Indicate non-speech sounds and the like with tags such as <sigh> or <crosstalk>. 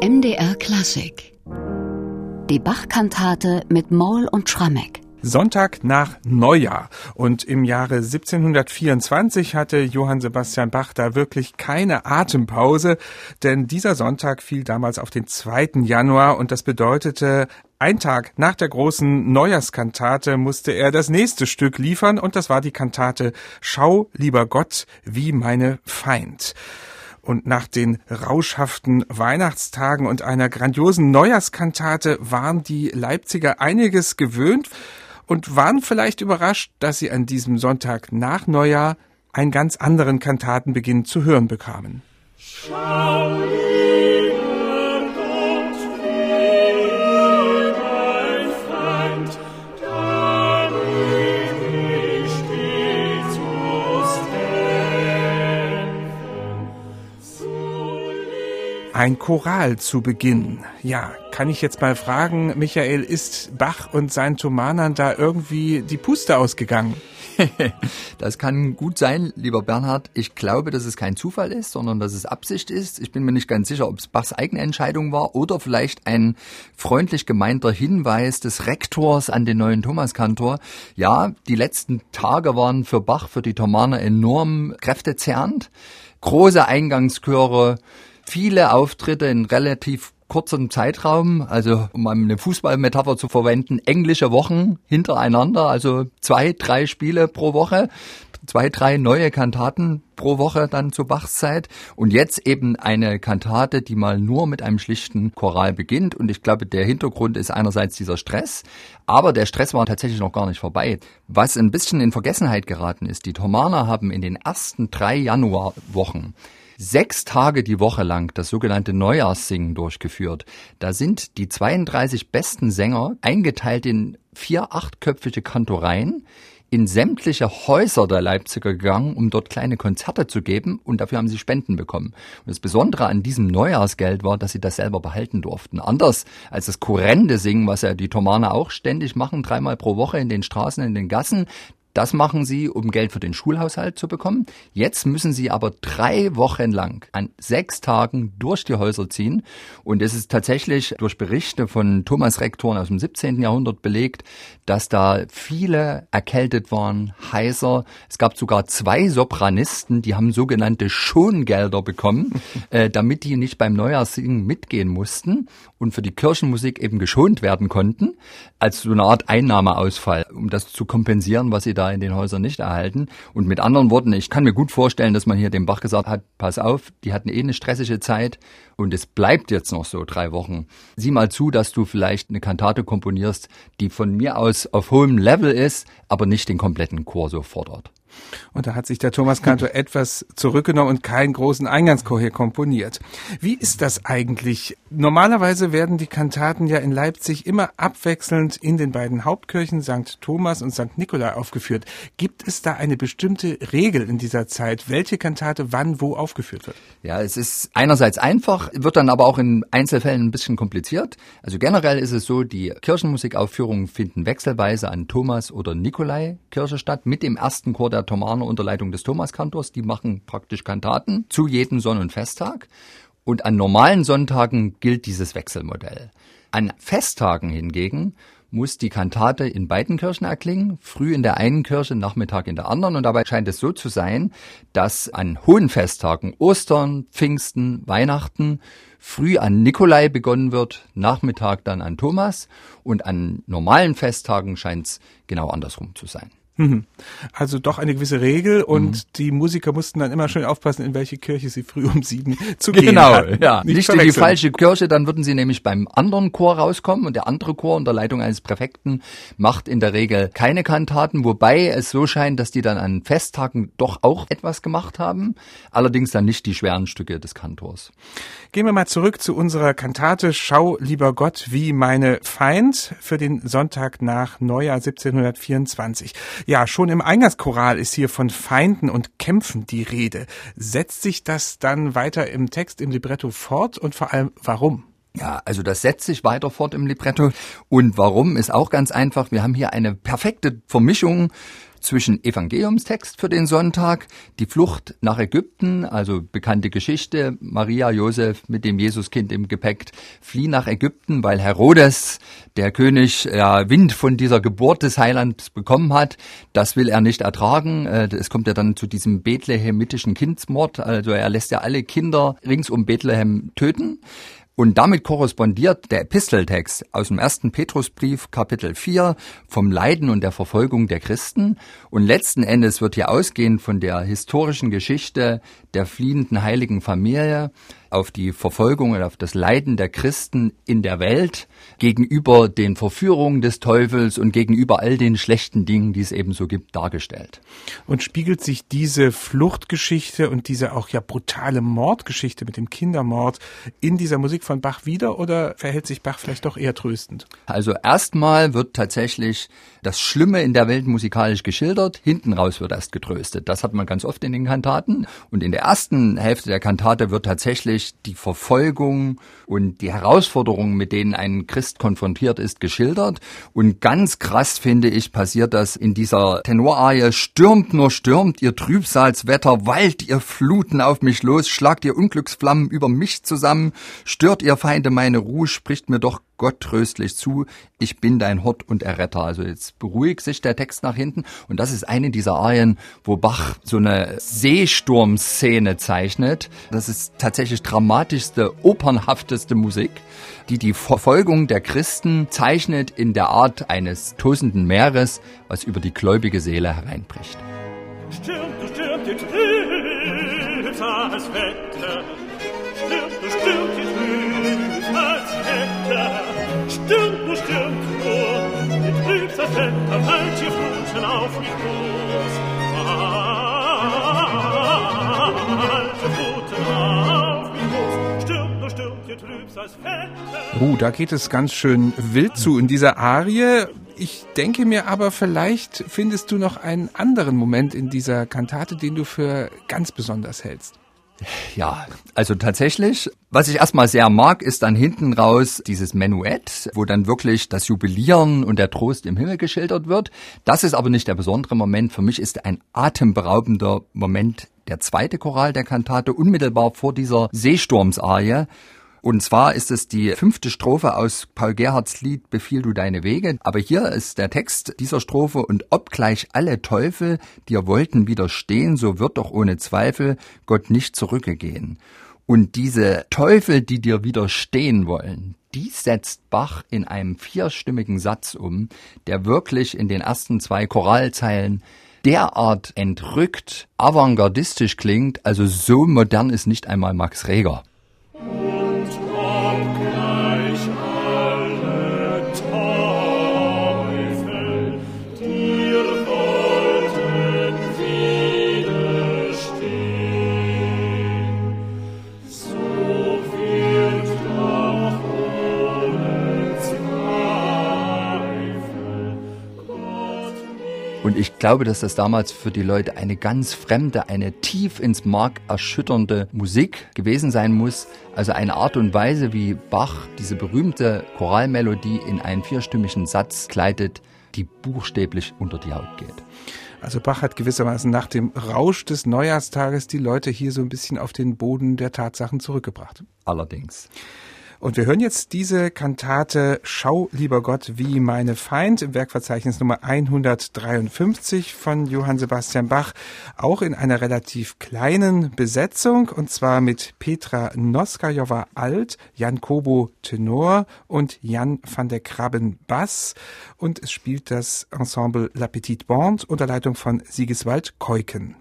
MDR Klassik. Die Bach-Kantate mit Moll und Schrammeck. Sonntag nach Neujahr. Und im Jahre 1724 hatte Johann Sebastian Bach da wirklich keine Atempause, denn dieser Sonntag fiel damals auf den 2. Januar und das bedeutete, ein Tag nach der großen Neujahrskantate musste er das nächste Stück liefern und das war die Kantate Schau, lieber Gott, wie meine Feind. Und nach den rauschhaften Weihnachtstagen und einer grandiosen Neujahrskantate waren die Leipziger einiges gewöhnt und waren vielleicht überrascht, dass sie an diesem Sonntag nach Neujahr einen ganz anderen Kantatenbeginn zu hören bekamen. Schau Ein Choral zu Beginn. Ja, kann ich jetzt mal fragen, Michael, ist Bach und sein Thomanern da irgendwie die Puste ausgegangen? <laughs> das kann gut sein, lieber Bernhard. Ich glaube, dass es kein Zufall ist, sondern dass es Absicht ist. Ich bin mir nicht ganz sicher, ob es Bachs eigene Entscheidung war oder vielleicht ein freundlich gemeinter Hinweis des Rektors an den neuen Thomaskantor. Ja, die letzten Tage waren für Bach, für die Thomaner enorm kräftezerrend. Große Eingangschöre, viele Auftritte in relativ kurzem Zeitraum, also um eine Fußballmetapher zu verwenden, englische Wochen hintereinander, also zwei, drei Spiele pro Woche, zwei, drei neue Kantaten pro Woche dann zur Bachszeit und jetzt eben eine Kantate, die mal nur mit einem schlichten Choral beginnt und ich glaube, der Hintergrund ist einerseits dieser Stress, aber der Stress war tatsächlich noch gar nicht vorbei. Was ein bisschen in Vergessenheit geraten ist, die Thomaner haben in den ersten drei Januarwochen sechs Tage die Woche lang das sogenannte Neujahrssingen durchgeführt. Da sind die 32 besten Sänger eingeteilt in vier achtköpfige Kantoreien in sämtliche Häuser der Leipziger gegangen, um dort kleine Konzerte zu geben und dafür haben sie Spenden bekommen. Und das Besondere an diesem Neujahrsgeld war, dass sie das selber behalten durften. Anders als das Kurrende singen, was ja die Thomaner auch ständig machen, dreimal pro Woche in den Straßen, in den Gassen. Das machen sie, um Geld für den Schulhaushalt zu bekommen. Jetzt müssen sie aber drei Wochen lang an sechs Tagen durch die Häuser ziehen. Und es ist tatsächlich durch Berichte von Thomas Rektoren aus dem 17. Jahrhundert belegt, dass da viele erkältet waren, heiser. Es gab sogar zwei Sopranisten, die haben sogenannte Schongelder bekommen, <laughs> äh, damit die nicht beim Neujahrssingen mitgehen mussten und für die Kirchenmusik eben geschont werden konnten, als so eine Art Einnahmeausfall, um das zu kompensieren, was sie da in den Häusern nicht erhalten. Und mit anderen Worten, ich kann mir gut vorstellen, dass man hier dem Bach gesagt hat, pass auf, die hatten eh eine stressige Zeit und es bleibt jetzt noch so drei Wochen. Sieh mal zu, dass du vielleicht eine Kantate komponierst, die von mir aus auf hohem Level ist, aber nicht den kompletten Chor so fordert. Und da hat sich der Thomas Kantor <laughs> etwas zurückgenommen und keinen großen Eingangschor hier komponiert. Wie ist das eigentlich? Normalerweise werden die Kantaten ja in Leipzig immer abwechselnd in den beiden Hauptkirchen St. Thomas und St. Nikolai aufgeführt. Gibt es da eine bestimmte Regel in dieser Zeit, welche Kantate wann wo aufgeführt wird? Ja, es ist einerseits einfach, wird dann aber auch in Einzelfällen ein bisschen kompliziert. Also generell ist es so, die Kirchenmusikaufführungen finden wechselweise an Thomas oder Nikolai Kirche statt mit dem ersten Chor der Thomaner unter Leitung des Thomaskantors. Die machen praktisch Kantaten zu jedem Sonn- und Festtag. Und an normalen Sonntagen gilt dieses Wechselmodell. An Festtagen hingegen muss die Kantate in beiden Kirchen erklingen, früh in der einen Kirche, Nachmittag in der anderen. Und dabei scheint es so zu sein, dass an hohen Festtagen, Ostern, Pfingsten, Weihnachten, früh an Nikolai begonnen wird, Nachmittag dann an Thomas und an normalen Festtagen scheint es genau andersrum zu sein. Mhm. Also doch eine gewisse Regel und mhm. die Musiker mussten dann immer schön aufpassen, in welche Kirche sie früh um sieben <laughs> zu gehen Genau, hatten. ja. Nicht, nicht in die falsche Kirche, dann würden sie nämlich beim anderen Chor rauskommen und der andere Chor unter Leitung eines Präfekten macht in der Regel keine Kantaten, wobei es so scheint, dass die dann an Festtagen doch auch etwas gemacht haben, allerdings dann nicht die schweren Stücke des Kantors. Gehen wir mal zurück zu unserer Kantate Schau, lieber Gott, wie meine Feind für den Sonntag nach Neujahr 1724. Ja, schon im Eingangschoral ist hier von Feinden und Kämpfen die Rede. Setzt sich das dann weiter im Text, im Libretto fort und vor allem warum? Ja, also das setzt sich weiter fort im Libretto. Und warum ist auch ganz einfach. Wir haben hier eine perfekte Vermischung zwischen Evangeliumstext für den Sonntag, die Flucht nach Ägypten, also bekannte Geschichte, Maria, Josef mit dem Jesuskind im Gepäck fliehen nach Ägypten, weil Herodes, der König, ja, Wind von dieser Geburt des Heilands bekommen hat. Das will er nicht ertragen. Äh, es kommt ja dann zu diesem bethlehemitischen Kindsmord. Also er lässt ja alle Kinder rings um Bethlehem töten. Und damit korrespondiert der Episteltext aus dem ersten Petrusbrief Kapitel 4 vom Leiden und der Verfolgung der Christen. Und letzten Endes wird hier ausgehend von der historischen Geschichte der fliehenden heiligen Familie auf die Verfolgung und auf das Leiden der Christen in der Welt gegenüber den Verführungen des Teufels und gegenüber all den schlechten Dingen, die es eben so gibt, dargestellt. Und spiegelt sich diese Fluchtgeschichte und diese auch ja brutale Mordgeschichte mit dem Kindermord in dieser Musik von Bach wieder oder verhält sich Bach vielleicht doch eher tröstend? Also erstmal wird tatsächlich das Schlimme in der Welt musikalisch geschildert, hinten raus wird erst getröstet. Das hat man ganz oft in den Kantaten und in der ersten Hälfte der Kantate wird tatsächlich wirklich die Verfolgung und die Herausforderungen, mit denen ein Christ konfrontiert ist, geschildert. Und ganz krass finde ich, passiert das in dieser Tenorarie. Stürmt nur stürmt, ihr Trübsalswetter, wallt ihr Fluten auf mich los, schlagt ihr Unglücksflammen über mich zusammen, stört ihr Feinde meine Ruhe, spricht mir doch Gott tröstlich zu, ich bin dein Hort und Erretter. Also jetzt beruhigt sich der Text nach hinten und das ist eine dieser Arien, wo Bach so eine Seesturmszene zeichnet. Das ist tatsächlich dramatischste, opernhafteste Musik, die die Verfolgung der Christen zeichnet in der Art eines tosenden Meeres, was über die gläubige Seele hereinbricht. Stürmt, stürmt, jetzt das Wetter. Stürmt, stürmt, jetzt das Wetter. Stürmt nur, stürmt nur, die trübstes Wetter, halt ihr Fluten auf mich los. Halt ihr Fluten auf mich los. Stürmt nur, stürmt, ihr trübstes Wetter. Uh, da geht es ganz schön wild zu in dieser Arie. Ich denke mir aber, vielleicht findest du noch einen anderen Moment in dieser Kantate, den du für ganz besonders hältst. Ja, also tatsächlich, was ich erstmal sehr mag, ist dann hinten raus dieses Menuett, wo dann wirklich das Jubilieren und der Trost im Himmel geschildert wird. Das ist aber nicht der besondere Moment. Für mich ist ein atemberaubender Moment der zweite Choral der Kantate unmittelbar vor dieser Seesturmsarie, und zwar ist es die fünfte Strophe aus Paul Gerhards Lied Befiehl du deine Wege. Aber hier ist der Text dieser Strophe und obgleich alle Teufel dir wollten widerstehen, so wird doch ohne Zweifel Gott nicht zurückgehen. Und diese Teufel, die dir widerstehen wollen, die setzt Bach in einem vierstimmigen Satz um, der wirklich in den ersten zwei Choralzeilen derart entrückt, avantgardistisch klingt, also so modern ist nicht einmal Max Reger. Und ich glaube, dass das damals für die Leute eine ganz fremde, eine tief ins Mark erschütternde Musik gewesen sein muss. Also eine Art und Weise, wie Bach diese berühmte Choralmelodie in einen vierstimmigen Satz kleidet, die buchstäblich unter die Haut geht. Also Bach hat gewissermaßen nach dem Rausch des Neujahrstages die Leute hier so ein bisschen auf den Boden der Tatsachen zurückgebracht. Allerdings. Und wir hören jetzt diese Kantate Schau, lieber Gott, wie meine Feind im Werkverzeichnis Nummer 153 von Johann Sebastian Bach, auch in einer relativ kleinen Besetzung, und zwar mit Petra Noskajowa Alt, Jan Kobo Tenor und Jan van der Krabben Bass. Und es spielt das Ensemble La Petite Bande unter Leitung von Sigiswald Keuken.